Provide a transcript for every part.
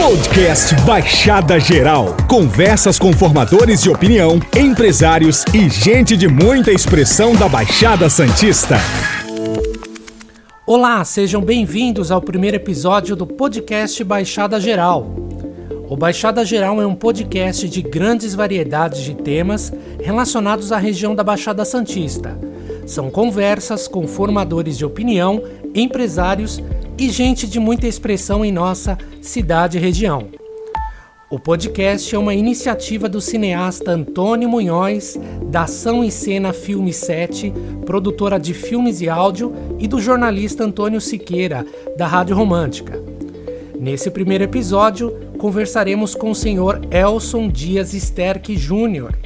Podcast Baixada Geral. Conversas com formadores de opinião, empresários e gente de muita expressão da Baixada Santista. Olá, sejam bem-vindos ao primeiro episódio do podcast Baixada Geral. O Baixada Geral é um podcast de grandes variedades de temas relacionados à região da Baixada Santista. São conversas com formadores de opinião, empresários e gente de muita expressão em nossa cidade e região. O podcast é uma iniciativa do cineasta Antônio Munhoz, da Ação em Cena Filme 7, produtora de filmes e áudio, e do jornalista Antônio Siqueira, da Rádio Romântica. Nesse primeiro episódio, conversaremos com o senhor Elson Dias Sterck Júnior,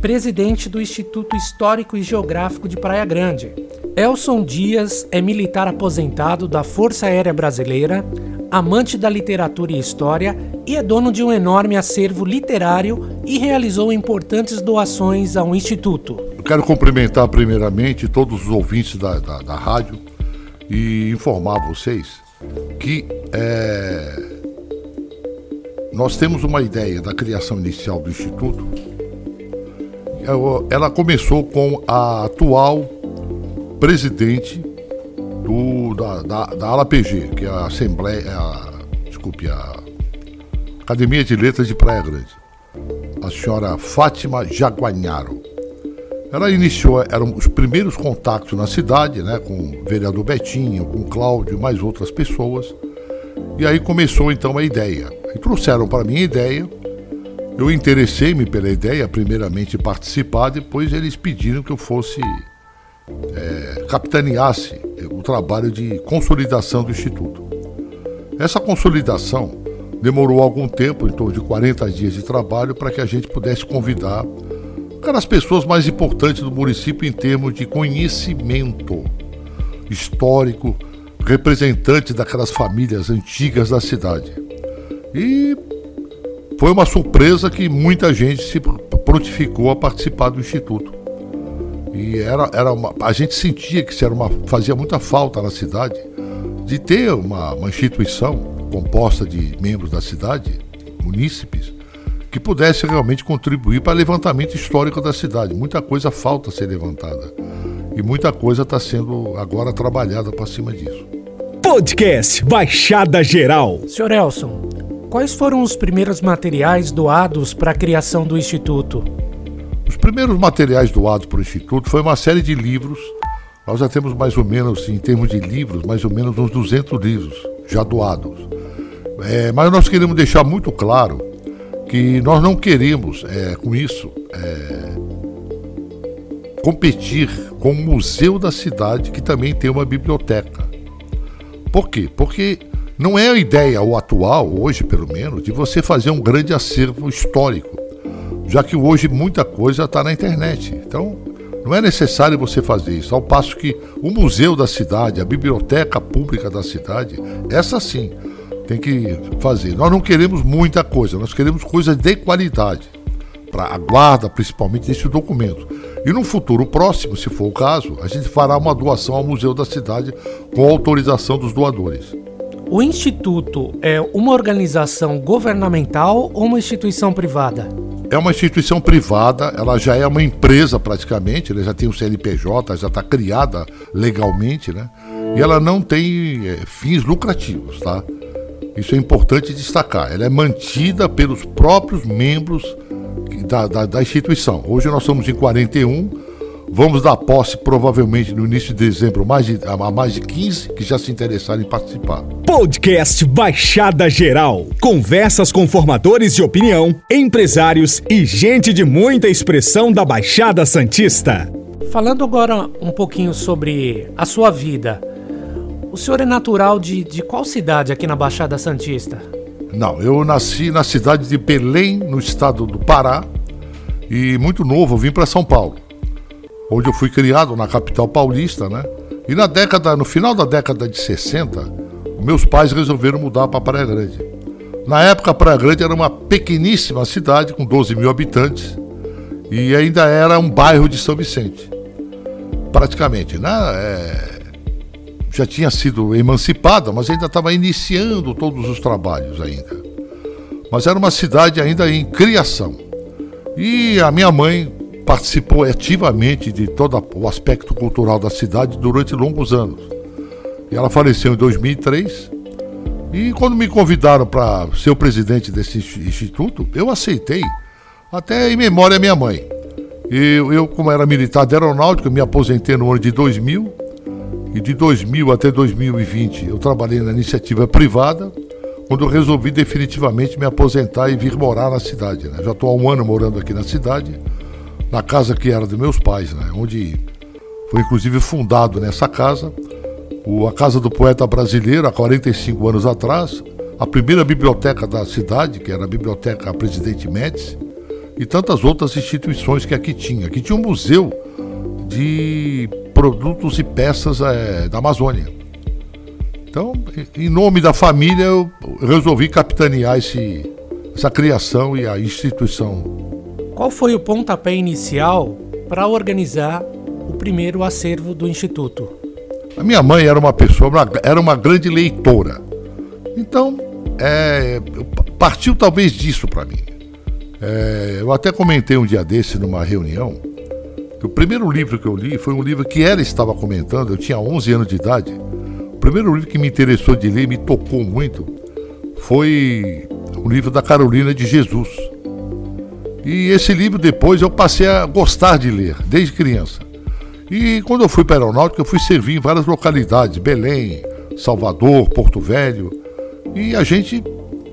presidente do Instituto Histórico e Geográfico de Praia Grande. Elson Dias é militar aposentado da Força Aérea Brasileira, amante da literatura e história e é dono de um enorme acervo literário e realizou importantes doações ao Instituto. Eu quero cumprimentar primeiramente todos os ouvintes da, da, da rádio e informar vocês que é, nós temos uma ideia da criação inicial do Instituto ela começou com a atual presidente do, da, da, da que é a Assembleia, é a, desculpe, a Academia de Letras de Praia Grande, a senhora Fátima Jaguanharo. Ela iniciou, eram os primeiros contatos na cidade, né, com o vereador Betinho, com o Cláudio e mais outras pessoas. E aí começou então a ideia. E trouxeram para mim a ideia eu interessei-me pela ideia, primeiramente participar, depois eles pediram que eu fosse é, capitaneasse o trabalho de consolidação do Instituto. Essa consolidação demorou algum tempo, em torno de 40 dias de trabalho, para que a gente pudesse convidar aquelas pessoas mais importantes do município em termos de conhecimento histórico, representantes daquelas famílias antigas da cidade. E foi uma surpresa que muita gente se prontificou a participar do Instituto. E era, era uma, a gente sentia que era uma, fazia muita falta na cidade de ter uma, uma instituição composta de membros da cidade, munícipes, que pudesse realmente contribuir para o levantamento histórico da cidade. Muita coisa falta ser levantada. E muita coisa está sendo agora trabalhada para cima disso. Podcast Baixada Geral. Senhor Elson, Quais foram os primeiros materiais doados para a criação do Instituto? Os primeiros materiais doados para o Instituto foi uma série de livros. Nós já temos mais ou menos, em termos de livros, mais ou menos uns 200 livros já doados. É, mas nós queremos deixar muito claro que nós não queremos, é, com isso, é, competir com o Museu da Cidade, que também tem uma biblioteca. Por quê? Porque não é a ideia, o atual, hoje pelo menos, de você fazer um grande acervo histórico, já que hoje muita coisa está na internet. Então, não é necessário você fazer isso. Ao passo que o museu da cidade, a biblioteca pública da cidade, essa sim tem que fazer. Nós não queremos muita coisa, nós queremos coisa de qualidade para a guarda, principalmente desse documento. E no futuro próximo, se for o caso, a gente fará uma doação ao museu da cidade com autorização dos doadores. O Instituto é uma organização governamental ou uma instituição privada? É uma instituição privada, ela já é uma empresa praticamente, ela já tem o CNPJ, já está criada legalmente, né? E ela não tem é, fins lucrativos, tá? Isso é importante destacar. Ela é mantida pelos próprios membros da, da, da instituição. Hoje nós somos em 41 Vamos dar posse provavelmente no início de dezembro mais de, a mais de 15 que já se interessaram em participar. Podcast Baixada Geral. Conversas com formadores de opinião, empresários e gente de muita expressão da Baixada Santista. Falando agora um pouquinho sobre a sua vida. O senhor é natural de, de qual cidade aqui na Baixada Santista? Não, eu nasci na cidade de Belém, no estado do Pará, e muito novo vim para São Paulo onde eu fui criado na capital paulista, né? E na década, no final da década de 60, meus pais resolveram mudar para Praia Grande. Na época, Praia Grande era uma pequeníssima cidade com 12 mil habitantes e ainda era um bairro de São Vicente. Praticamente, né? É... já tinha sido emancipada, mas ainda estava iniciando todos os trabalhos ainda. mas era uma cidade ainda em criação. E a minha mãe participou ativamente de todo o aspecto cultural da cidade durante longos anos. E ela faleceu em 2003. E quando me convidaram para ser o presidente desse instituto, eu aceitei, até em memória à minha mãe. Eu, eu, como era militar de aeronáutica, me aposentei no ano de 2000. E de 2000 até 2020 eu trabalhei na iniciativa privada, quando eu resolvi definitivamente me aposentar e vir morar na cidade. Né? Já estou há um ano morando aqui na cidade, na casa que era dos meus pais, né? onde foi inclusive fundado nessa casa a Casa do Poeta Brasileiro, há 45 anos atrás, a primeira biblioteca da cidade, que era a Biblioteca Presidente Médici, e tantas outras instituições que aqui tinha. Aqui tinha um museu de produtos e peças é, da Amazônia. Então, em nome da família, eu resolvi capitanear esse, essa criação e a instituição. Qual foi o pontapé inicial para organizar o primeiro acervo do Instituto? A minha mãe era uma pessoa, era uma grande leitora. Então, é, partiu talvez disso para mim. É, eu até comentei um dia desse numa reunião que o primeiro livro que eu li foi um livro que ela estava comentando, eu tinha 11 anos de idade. O primeiro livro que me interessou de ler, me tocou muito, foi o livro da Carolina de Jesus. E esse livro depois eu passei a gostar de ler, desde criança. E quando eu fui para a aeronáutica, eu fui servir em várias localidades, Belém, Salvador, Porto Velho. E a gente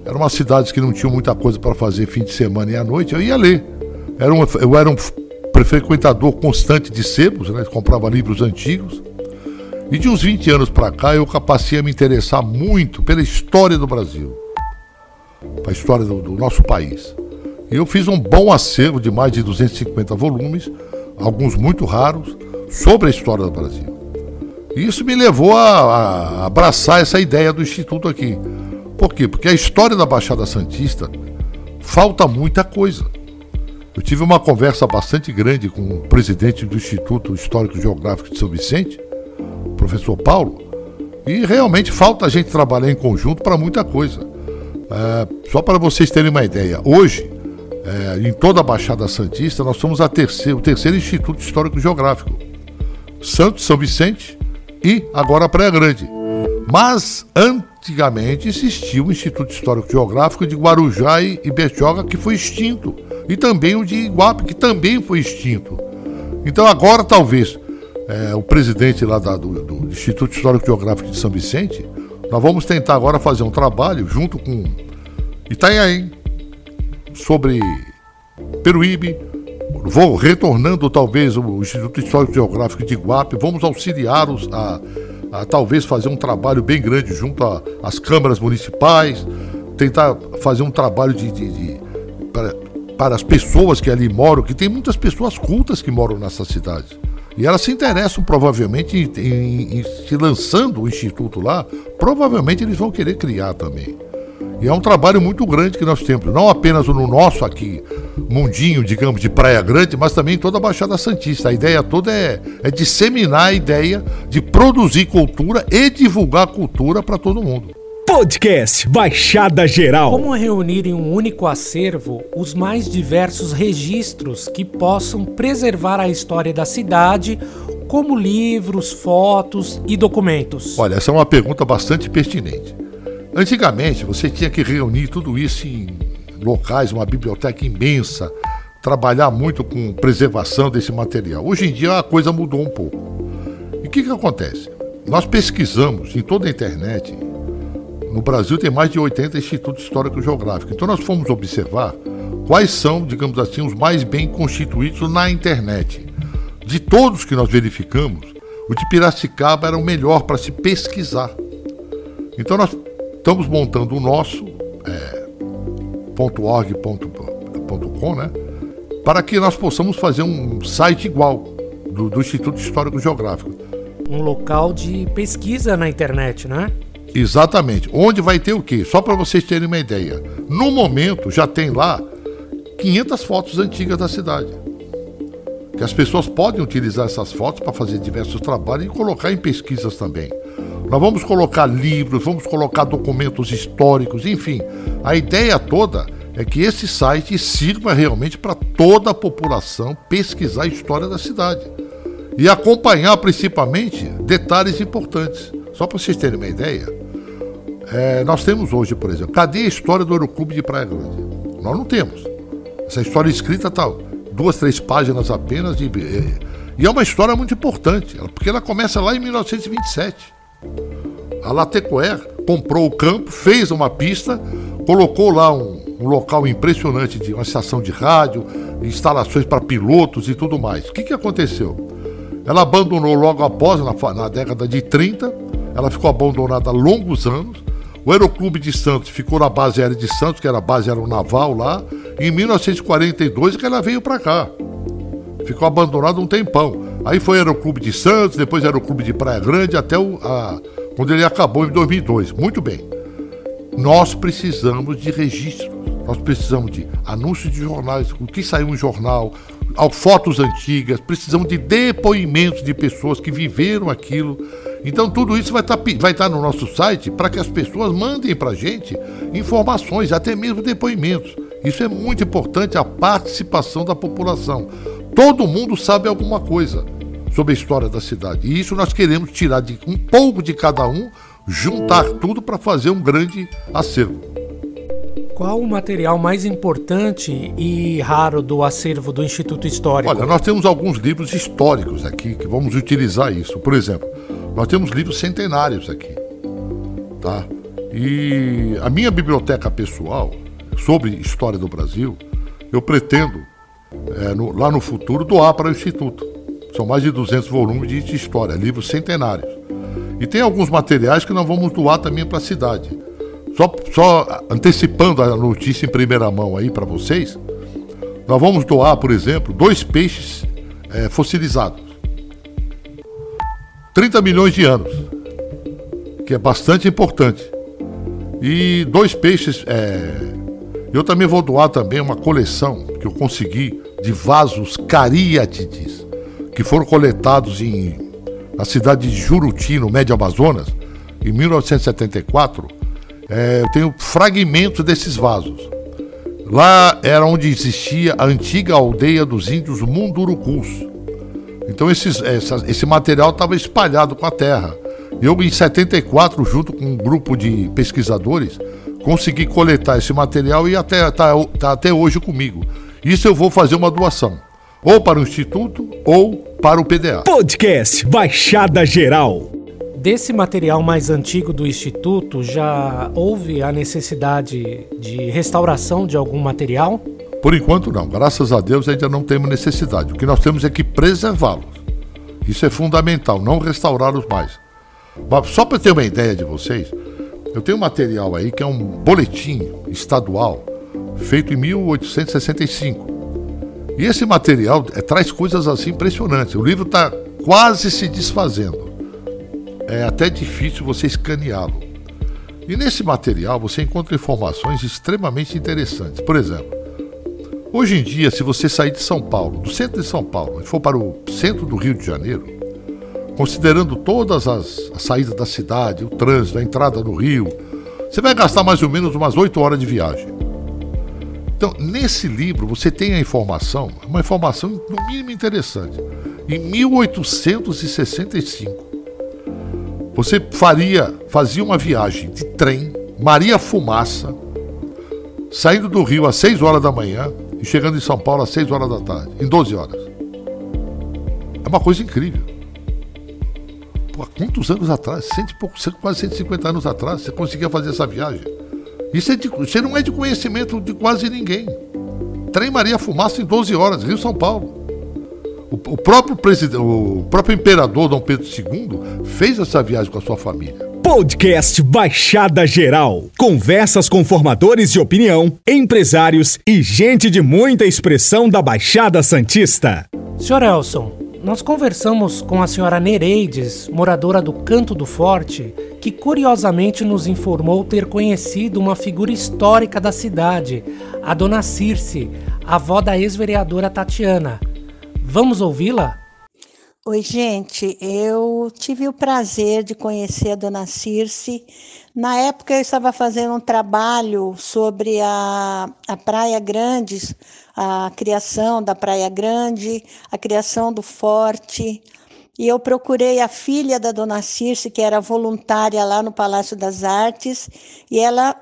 eram umas cidades que não tinham muita coisa para fazer fim de semana e à noite, eu ia ler. Era um, eu era um frequentador constante de sebos, né? comprava livros antigos. E de uns 20 anos para cá eu passei a me interessar muito pela história do Brasil, a história do, do nosso país. E eu fiz um bom acervo de mais de 250 volumes, alguns muito raros, sobre a história do Brasil. Isso me levou a, a abraçar essa ideia do Instituto aqui. Por quê? Porque a história da Baixada Santista falta muita coisa. Eu tive uma conversa bastante grande com o presidente do Instituto Histórico Geográfico de São Vicente, o professor Paulo, e realmente falta a gente trabalhar em conjunto para muita coisa. É, só para vocês terem uma ideia, hoje, é, em toda a Baixada Santista, nós somos o terceiro Instituto Histórico Geográfico. Santos, São Vicente e agora Praia Grande. Mas antigamente existia o Instituto Histórico Geográfico de Guarujá e Bertioga, que foi extinto, e também o de Iguape, que também foi extinto. Então agora talvez é, o presidente lá da, do, do, Instituto Histórico Geográfico de São Vicente, nós vamos tentar agora fazer um trabalho junto com Itanhaém sobre Peruíbe, vou retornando talvez o Instituto Histórico Geográfico de Iguape, vamos auxiliá-los a a talvez fazer um trabalho bem grande junto às câmaras municipais, tentar fazer um trabalho de, de, de para, para as pessoas que ali moram, que tem muitas pessoas cultas que moram nessa cidade. E elas se interessam provavelmente em, em, em se lançando o instituto lá, provavelmente eles vão querer criar também. E é um trabalho muito grande que nós temos, não apenas no nosso aqui, mundinho, digamos, de Praia Grande, mas também em toda a Baixada Santista. A ideia toda é, é disseminar a ideia de produzir cultura e divulgar cultura para todo mundo. Podcast Baixada Geral. Como reunir em um único acervo os mais diversos registros que possam preservar a história da cidade, como livros, fotos e documentos? Olha, essa é uma pergunta bastante pertinente. Antigamente, você tinha que reunir tudo isso em locais, uma biblioteca imensa, trabalhar muito com preservação desse material. Hoje em dia a coisa mudou um pouco. E o que, que acontece? Nós pesquisamos em toda a internet. No Brasil tem mais de 80 institutos históricos geográficos. Então nós fomos observar quais são, digamos assim, os mais bem constituídos na internet. De todos que nós verificamos, o de Piracicaba era o melhor para se pesquisar. Então nós Estamos montando o nosso é, .org.com, né? Para que nós possamos fazer um site igual do, do Instituto Histórico Geográfico. Um local de pesquisa na internet, né? Exatamente. Onde vai ter o quê? Só para vocês terem uma ideia. No momento já tem lá 500 fotos antigas da cidade. Que as pessoas podem utilizar essas fotos para fazer diversos trabalhos e colocar em pesquisas também. Nós vamos colocar livros, vamos colocar documentos históricos, enfim. A ideia toda é que esse site sirva realmente para toda a população pesquisar a história da cidade e acompanhar principalmente detalhes importantes. Só para vocês terem uma ideia, é, nós temos hoje, por exemplo, cadê a história do Aeroclube de Praia Grande? Nós não temos. Essa história escrita está duas, três páginas apenas de, e é uma história muito importante, porque ela começa lá em 1927. A Latecoer comprou o campo, fez uma pista, colocou lá um, um local impressionante de uma estação de rádio, instalações para pilotos e tudo mais. O que, que aconteceu? Ela abandonou logo após, na, na década de 30, ela ficou abandonada há longos anos. O Aeroclube de Santos ficou na base aérea de Santos, que era a base aeronaval lá. Em 1942 que ela veio para cá. Ficou abandonado um tempão. Aí foi Aeroclube de Santos, depois Aeroclube de Praia Grande, até o, a, quando ele acabou em 2002. Muito bem. Nós precisamos de registros. Nós precisamos de anúncios de jornais, o que saiu em jornal, fotos antigas, precisamos de depoimentos de pessoas que viveram aquilo. Então tudo isso vai estar tá, vai tá no nosso site para que as pessoas mandem para a gente informações, até mesmo depoimentos. Isso é muito importante, a participação da população. Todo mundo sabe alguma coisa sobre a história da cidade. E isso nós queremos tirar de um pouco de cada um, juntar tudo para fazer um grande acervo. Qual o material mais importante e raro do acervo do Instituto Histórico? Olha, nós temos alguns livros históricos aqui que vamos utilizar isso. Por exemplo, nós temos livros centenários aqui, tá? E a minha biblioteca pessoal sobre história do Brasil, eu pretendo é, no, lá no futuro doar para o Instituto. São mais de 200 volumes de história, livros centenários. E tem alguns materiais que nós vamos doar também para a cidade. Só, só antecipando a notícia em primeira mão aí para vocês, nós vamos doar, por exemplo, dois peixes é, fossilizados. 30 milhões de anos, que é bastante importante. E dois peixes. É... Eu também vou doar também uma coleção que eu consegui de vasos cariátides, que foram coletados em, na cidade de Juruti, no Médio Amazonas, em 1974. É, eu tenho fragmentos desses vasos. Lá era onde existia a antiga aldeia dos índios Mundurucus. Então esses, essa, esse material estava espalhado com a terra. Eu, em 74, junto com um grupo de pesquisadores, consegui coletar esse material e até está tá até hoje comigo. Isso eu vou fazer uma doação, ou para o Instituto ou para o PDA. Podcast Baixada Geral. Desse material mais antigo do Instituto, já houve a necessidade de restauração de algum material? Por enquanto, não. Graças a Deus ainda não temos necessidade. O que nós temos é que preservá-los. Isso é fundamental, não restaurá-los mais. Mas só para ter uma ideia de vocês, eu tenho um material aí que é um boletim estadual feito em 1865. E esse material é, traz coisas assim impressionantes. O livro está quase se desfazendo. É até difícil você escaneá-lo. E nesse material você encontra informações extremamente interessantes. Por exemplo, hoje em dia, se você sair de São Paulo, do centro de São Paulo, e for para o centro do Rio de Janeiro, considerando todas as, as saídas da cidade, o trânsito, a entrada no Rio, você vai gastar mais ou menos umas 8 horas de viagem. Então, nesse livro, você tem a informação, uma informação no mínimo interessante. Em 1865, você faria, fazia uma viagem de trem, Maria Fumaça, saindo do Rio às 6 horas da manhã e chegando em São Paulo às 6 horas da tarde, em 12 horas. É uma coisa incrível. Pô, há quantos anos atrás? Cento e pouco, quase 150 anos atrás, você conseguia fazer essa viagem. Isso, é de, isso não é de conhecimento de quase ninguém. Trem Maria Fumaça em 12 horas, Rio São Paulo. O, o próprio presidente, o próprio imperador Dom Pedro II fez essa viagem com a sua família. Podcast Baixada Geral. Conversas com formadores de opinião, empresários e gente de muita expressão da Baixada Santista. Senhor Elson, nós conversamos com a senhora Nereides, moradora do Canto do Forte, que curiosamente nos informou ter conhecido uma figura histórica da cidade, a dona Circe, avó da ex-vereadora Tatiana. Vamos ouvi-la? Oi, gente. Eu tive o prazer de conhecer a dona Circe. Na época, eu estava fazendo um trabalho sobre a, a Praia Grande, a criação da Praia Grande, a criação do Forte. E eu procurei a filha da dona Circe, que era voluntária lá no Palácio das Artes, e ela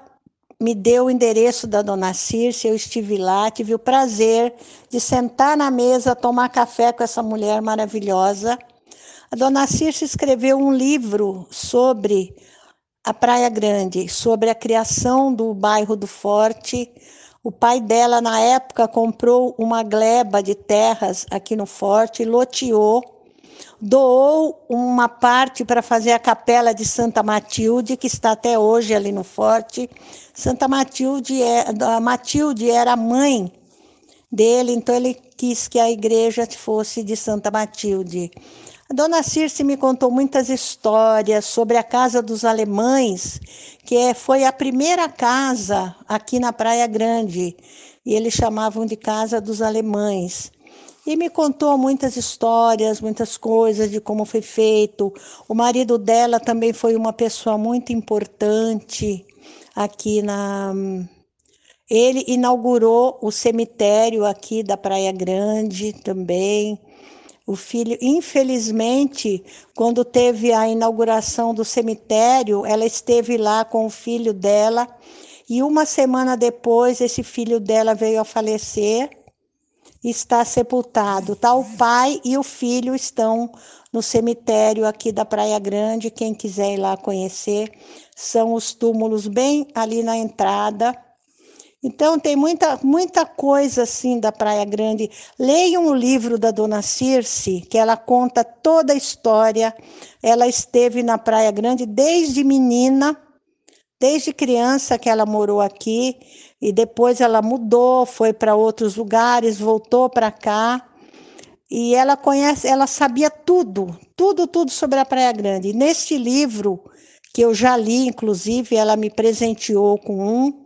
me deu o endereço da dona Circe, eu estive lá, tive o prazer de sentar na mesa, tomar café com essa mulher maravilhosa. A dona Circe escreveu um livro sobre a Praia Grande, sobre a criação do bairro do Forte. O pai dela, na época, comprou uma gleba de terras aqui no Forte, loteou doou uma parte para fazer a capela de Santa Matilde, que está até hoje ali no Forte. Santa Matilde, é, a Matilde era a mãe dele, então ele quis que a igreja fosse de Santa Matilde. A dona Circe me contou muitas histórias sobre a casa dos alemães, que é, foi a primeira casa aqui na Praia Grande, e eles chamavam de Casa dos Alemães e me contou muitas histórias, muitas coisas de como foi feito. O marido dela também foi uma pessoa muito importante aqui na. Ele inaugurou o cemitério aqui da Praia Grande também. O filho, infelizmente, quando teve a inauguração do cemitério, ela esteve lá com o filho dela e uma semana depois esse filho dela veio a falecer está sepultado. Tá o pai e o filho estão no cemitério aqui da Praia Grande. Quem quiser ir lá conhecer, são os túmulos bem ali na entrada. Então tem muita, muita coisa assim da Praia Grande. Leiam o livro da Dona Circe, que ela conta toda a história. Ela esteve na Praia Grande desde menina, desde criança que ela morou aqui e depois ela mudou, foi para outros lugares, voltou para cá. E ela conhece, ela sabia tudo, tudo, tudo sobre a Praia Grande. Neste livro, que eu já li, inclusive, ela me presenteou com um,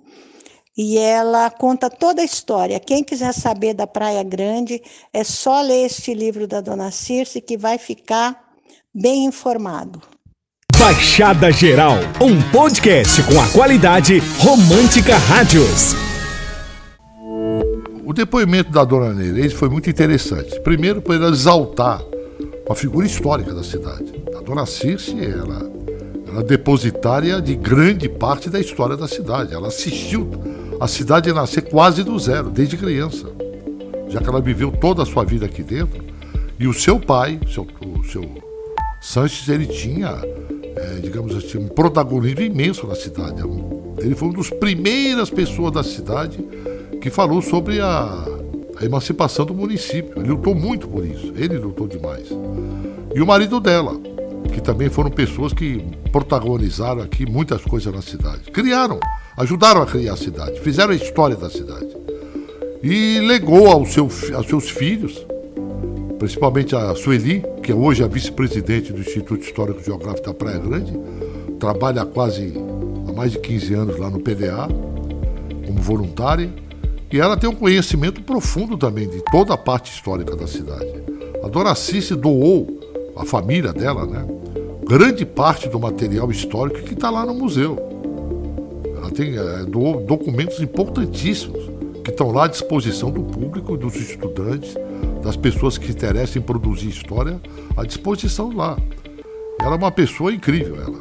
e ela conta toda a história. Quem quiser saber da Praia Grande, é só ler este livro da Dona Circe que vai ficar bem informado. Baixada Geral, um podcast com a qualidade Romântica Rádios. O depoimento da dona Nereide foi muito interessante. Primeiro, por ela exaltar uma figura histórica da cidade. A dona Circe, ela, ela é depositária de grande parte da história da cidade. Ela assistiu a cidade nascer quase do zero, desde criança. Já que ela viveu toda a sua vida aqui dentro. E o seu pai, seu, o seu Sanches, ele tinha é, digamos assim, um protagonismo imenso na cidade. É ele foi uma das primeiras pessoas da cidade que falou sobre a, a emancipação do município. Ele lutou muito por isso. Ele lutou demais. E o marido dela, que também foram pessoas que protagonizaram aqui muitas coisas na cidade. Criaram, ajudaram a criar a cidade, fizeram a história da cidade. E legou ao seu, aos seus filhos principalmente a Sueli, que é hoje a vice-presidente do Instituto Histórico Geográfico da Praia Grande, trabalha há quase há mais de 15 anos lá no PDA, como voluntária, e ela tem um conhecimento profundo também de toda a parte histórica da cidade. A Dona Cici doou, a família dela, né, grande parte do material histórico que está lá no museu. Ela tem é, doou documentos importantíssimos que estão lá à disposição do público e dos estudantes das pessoas que interessam em produzir história à disposição lá. Ela é uma pessoa incrível, ela.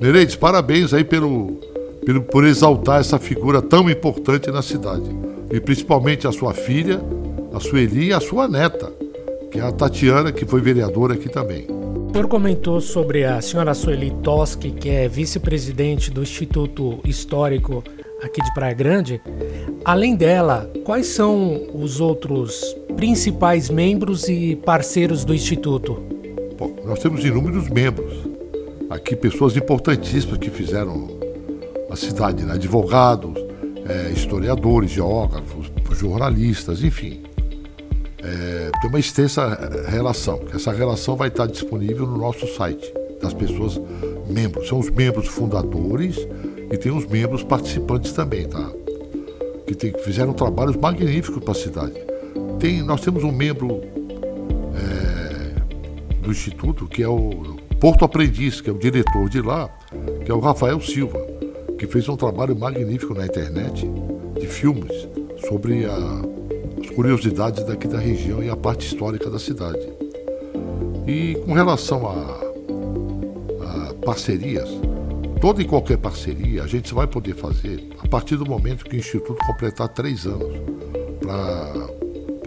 Nereides, parabéns aí pelo, pelo, por exaltar essa figura tão importante na cidade. E principalmente a sua filha, a Sueli e a sua neta, que é a Tatiana, que foi vereadora aqui também. O senhor comentou sobre a senhora Sueli Toschi, que é vice-presidente do Instituto Histórico aqui de Praia Grande. Além dela, quais são os outros principais membros e parceiros do Instituto? Bom, nós temos inúmeros membros. Aqui, pessoas importantíssimas que fizeram a cidade, né? advogados, é, historiadores, geógrafos, jornalistas, enfim. É, tem uma extensa relação. Essa relação vai estar disponível no nosso site das pessoas membros. São os membros fundadores e tem os membros participantes também, tá? Que, tem, fizeram trabalhos magníficos para a cidade. Tem, nós temos um membro é, do Instituto, que é o Porto Aprendiz, que é o diretor de lá, que é o Rafael Silva, que fez um trabalho magnífico na internet de filmes sobre a, as curiosidades daqui da região e a parte histórica da cidade. E com relação a, a parcerias, toda e qualquer parceria a gente vai poder fazer a partir do momento que o Instituto completar três anos, para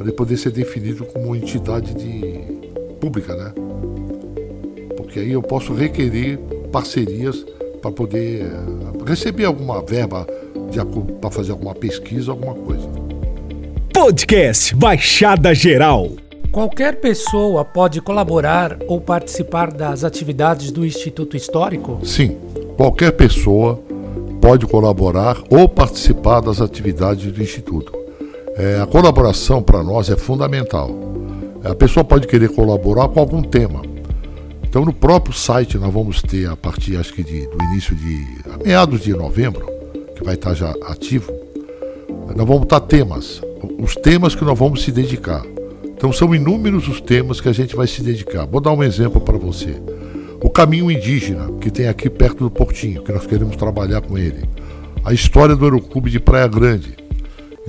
ele poder ser definido como entidade de, pública, né? Porque aí eu posso requerer parcerias para poder receber alguma verba para fazer alguma pesquisa, alguma coisa. Podcast Baixada Geral. Qualquer pessoa pode colaborar ou participar das atividades do Instituto Histórico? Sim, qualquer pessoa pode colaborar ou participar das atividades do Instituto. É, a colaboração para nós é fundamental. A pessoa pode querer colaborar com algum tema. Então, no próprio site, nós vamos ter, a partir acho que de, do início de meados de novembro, que vai estar já ativo, nós vamos estar temas, os temas que nós vamos se dedicar. Então, são inúmeros os temas que a gente vai se dedicar. Vou dar um exemplo para você. O caminho indígena, que tem aqui perto do Portinho, que nós queremos trabalhar com ele. A história do Aeroclube de Praia Grande.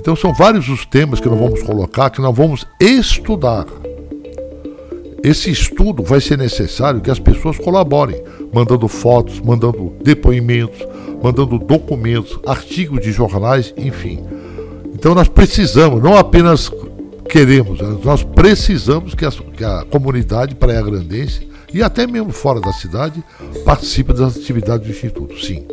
Então, são vários os temas que nós vamos colocar, que nós vamos estudar. Esse estudo vai ser necessário que as pessoas colaborem, mandando fotos, mandando depoimentos, mandando documentos, artigos de jornais, enfim. Então nós precisamos, não apenas queremos, nós precisamos que a, que a comunidade praia-grandense e até mesmo fora da cidade participe das atividades do Instituto, sim.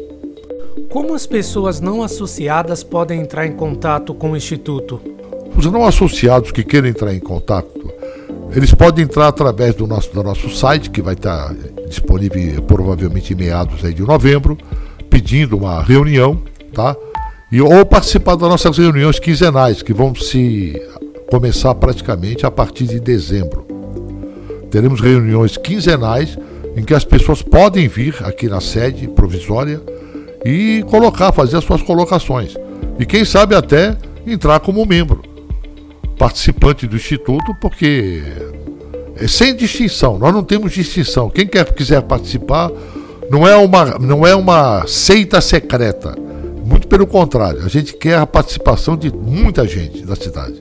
Como as pessoas não associadas podem entrar em contato com o Instituto? Os não associados que queiram entrar em contato eles podem entrar através do nosso, do nosso site, que vai estar disponível provavelmente em meados de novembro, pedindo uma reunião, tá? E, ou participar das nossas reuniões quinzenais, que vão se começar praticamente a partir de dezembro. Teremos reuniões quinzenais em que as pessoas podem vir aqui na sede provisória e colocar, fazer as suas colocações. E quem sabe até entrar como membro participante do Instituto, porque é sem distinção, nós não temos distinção. Quem quer, quiser participar não é, uma, não é uma seita secreta. Muito pelo contrário, a gente quer a participação de muita gente da cidade.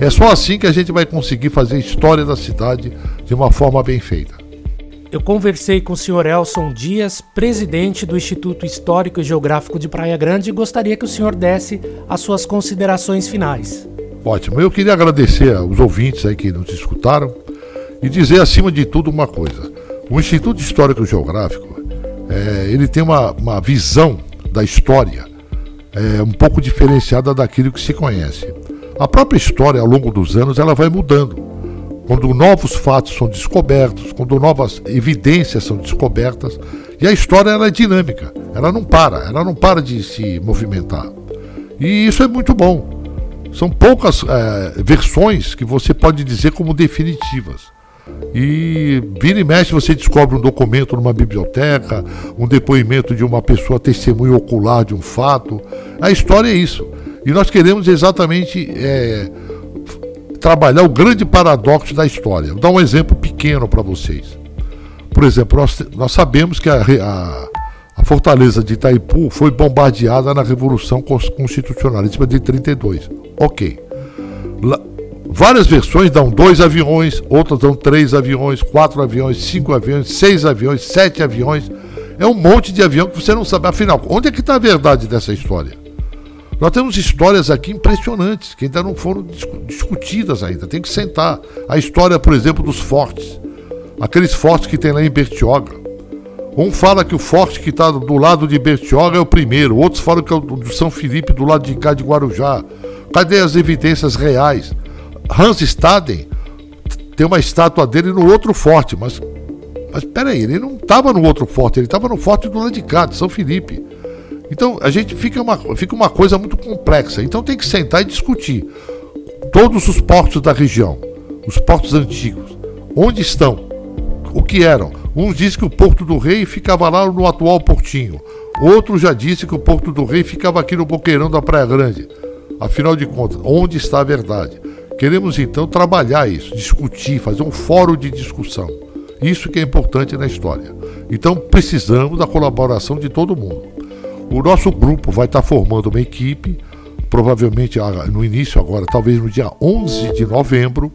É só assim que a gente vai conseguir fazer a história da cidade de uma forma bem feita. Eu conversei com o senhor Elson Dias, presidente do Instituto Histórico e Geográfico de Praia Grande, e gostaria que o senhor desse as suas considerações finais. Ótimo. Eu queria agradecer aos ouvintes aí que nos escutaram e dizer acima de tudo uma coisa. O Instituto Histórico Geográfico é, ele tem uma, uma visão da história é, um pouco diferenciada daquilo que se conhece. A própria história, ao longo dos anos, ela vai mudando. Quando novos fatos são descobertos, quando novas evidências são descobertas, e a história ela é dinâmica, ela não para, ela não para de se movimentar. E isso é muito bom. São poucas é, versões que você pode dizer como definitivas. E vira e mexe você descobre um documento numa biblioteca, um depoimento de uma pessoa testemunha ocular de um fato. A história é isso. E nós queremos exatamente é, trabalhar o grande paradoxo da história. Vou dar um exemplo pequeno para vocês. Por exemplo, nós, nós sabemos que a, a, a, fortaleza de Itaipu foi bombardeada na Revolução Constitucionalíssima de 32. Ok. Lá, várias versões dão dois aviões, outras dão três aviões, quatro aviões, cinco aviões, seis aviões, sete aviões. É um monte de avião que você não sabe. Afinal, onde é que está a verdade dessa história? Nós temos histórias aqui impressionantes que ainda não foram discutidas ainda. Tem que sentar. A história, por exemplo, dos fortes. Aqueles fortes que tem lá em Bertioga. Um fala que o forte que está do lado de Bertioga é o primeiro, outros falam que é o do São Felipe do lado de cá de Guarujá. Cadê as evidências reais? Hans Staden tem uma estátua dele no outro forte, mas, mas peraí, ele não estava no outro forte, ele estava no forte do lado de cá, de São Felipe. Então a gente fica uma, fica uma coisa muito complexa. Então tem que sentar e discutir todos os portos da região, os portos antigos, onde estão, o que eram. Uns dizem que o Porto do Rei ficava lá no atual Portinho. Outro já disse que o Porto do Rei ficava aqui no Boqueirão da Praia Grande. Afinal de contas, onde está a verdade? Queremos então trabalhar isso, discutir, fazer um fórum de discussão Isso que é importante na história. Então precisamos da colaboração de todo mundo. O nosso grupo vai estar formando uma equipe, provavelmente ah, no início agora, talvez no dia 11 de novembro,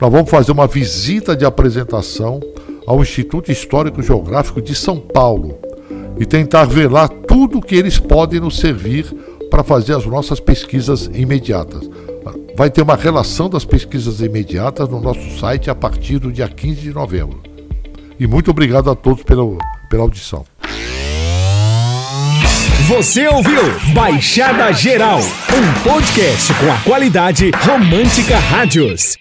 nós vamos fazer uma visita de apresentação ao Instituto Histórico Geográfico de São Paulo e tentar ver lá tudo que eles podem nos servir para fazer as nossas pesquisas imediatas. Vai ter uma relação das pesquisas imediatas no nosso site a partir do dia 15 de novembro. E muito obrigado a todos pela, pela audição. Você ouviu Baixada Geral, um podcast com a qualidade Romântica Rádios.